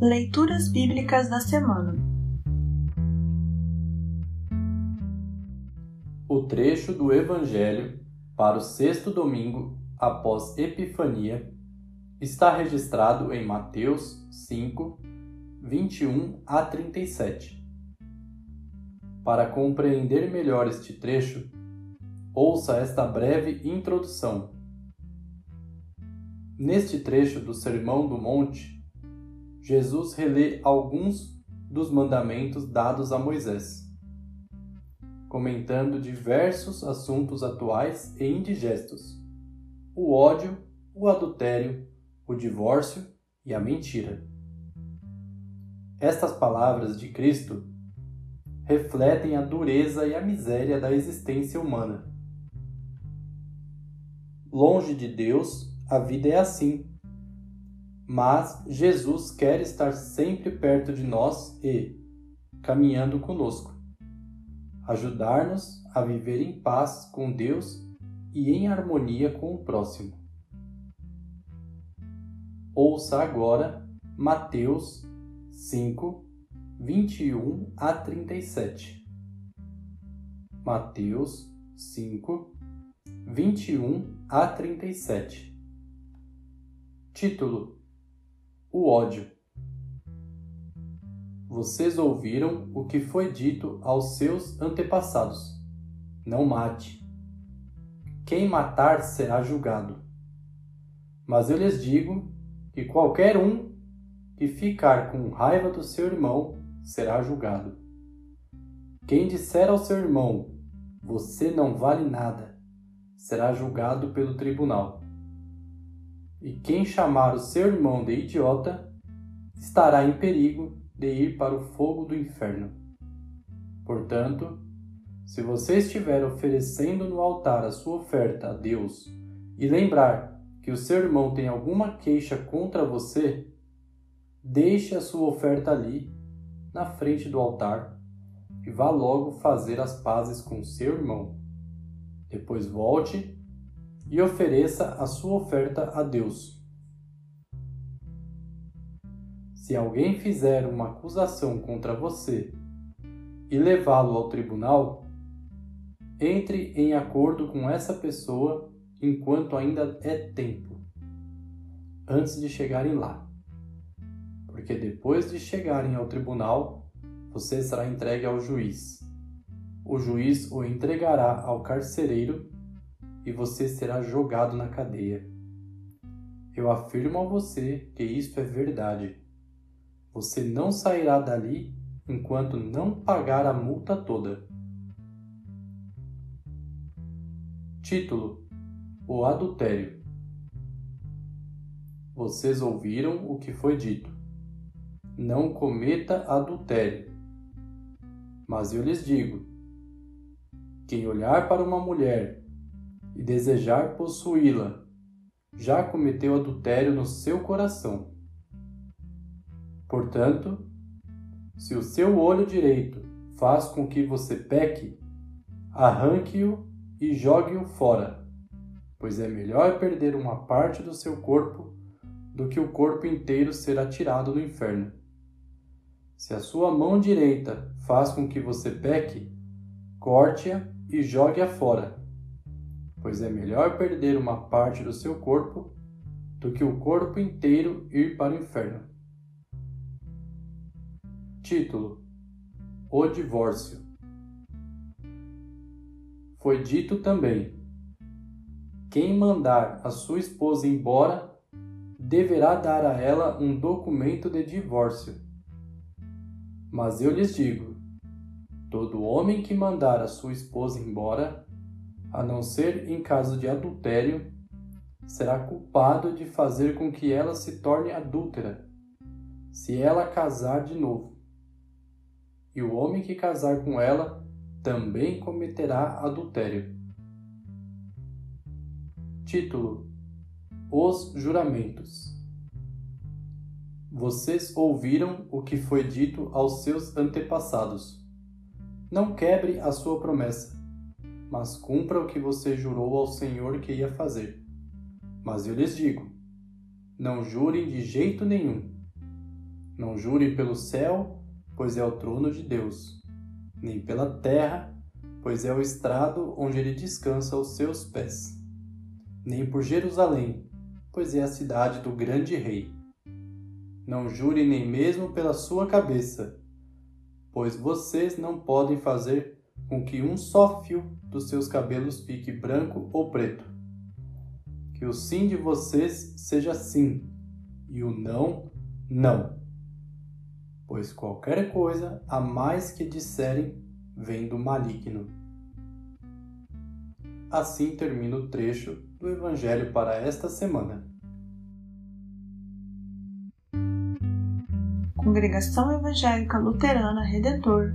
Leituras Bíblicas da Semana O trecho do Evangelho para o sexto domingo após Epifania está registrado em Mateus 5, 21 a 37. Para compreender melhor este trecho, ouça esta breve introdução. Neste trecho do Sermão do Monte, Jesus relê alguns dos mandamentos dados a Moisés, comentando diversos assuntos atuais e indigestos: o ódio, o adultério, o divórcio e a mentira. Estas palavras de Cristo refletem a dureza e a miséria da existência humana. Longe de Deus, a vida é assim mas Jesus quer estar sempre perto de nós e caminhando conosco, ajudar-nos a viver em paz com Deus e em harmonia com o próximo. Ouça agora Mateus 5, 21 a 37. Mateus 5, 21 a 37. Título o ódio. Vocês ouviram o que foi dito aos seus antepassados: Não mate. Quem matar será julgado. Mas eu lhes digo que qualquer um que ficar com raiva do seu irmão será julgado. Quem disser ao seu irmão: Você não vale nada, será julgado pelo tribunal. E quem chamar o seu irmão de idiota estará em perigo de ir para o fogo do inferno. Portanto, se você estiver oferecendo no altar a sua oferta a Deus e lembrar que o seu irmão tem alguma queixa contra você, deixe a sua oferta ali, na frente do altar, e vá logo fazer as pazes com seu irmão. Depois volte e ofereça a sua oferta a Deus. Se alguém fizer uma acusação contra você e levá-lo ao tribunal, entre em acordo com essa pessoa enquanto ainda é tempo, antes de chegarem lá. Porque depois de chegarem ao tribunal, você será entregue ao juiz. O juiz o entregará ao carcereiro e você será jogado na cadeia. Eu afirmo a você que isto é verdade. Você não sairá dali enquanto não pagar a multa toda. Título: O adultério. Vocês ouviram o que foi dito. Não cometa adultério. Mas eu lhes digo: quem olhar para uma mulher e desejar possuí-la, já cometeu adultério no seu coração. Portanto, se o seu olho direito faz com que você peque, arranque-o e jogue-o fora, pois é melhor perder uma parte do seu corpo do que o corpo inteiro ser atirado no inferno. Se a sua mão direita faz com que você peque, corte-a e jogue-a fora pois é melhor perder uma parte do seu corpo do que o corpo inteiro ir para o inferno. Título: O divórcio. Foi dito também: quem mandar a sua esposa embora deverá dar a ela um documento de divórcio. Mas eu lhes digo: todo homem que mandar a sua esposa embora a não ser em caso de adultério, será culpado de fazer com que ela se torne adúltera, se ela casar de novo. E o homem que casar com ela também cometerá adultério. Título: Os juramentos. Vocês ouviram o que foi dito aos seus antepassados. Não quebre a sua promessa mas cumpra o que você jurou ao Senhor que ia fazer. Mas eu lhes digo: não jurem de jeito nenhum. Não jurem pelo céu, pois é o trono de Deus, nem pela terra, pois é o estrado onde ele descansa os seus pés, nem por Jerusalém, pois é a cidade do grande rei. Não jurem nem mesmo pela sua cabeça, pois vocês não podem fazer com que um só fio dos seus cabelos fique branco ou preto. Que o sim de vocês seja sim e o não, não. Pois qualquer coisa a mais que disserem vem do maligno. Assim termina o trecho do Evangelho para esta semana. Congregação Evangélica Luterana Redentor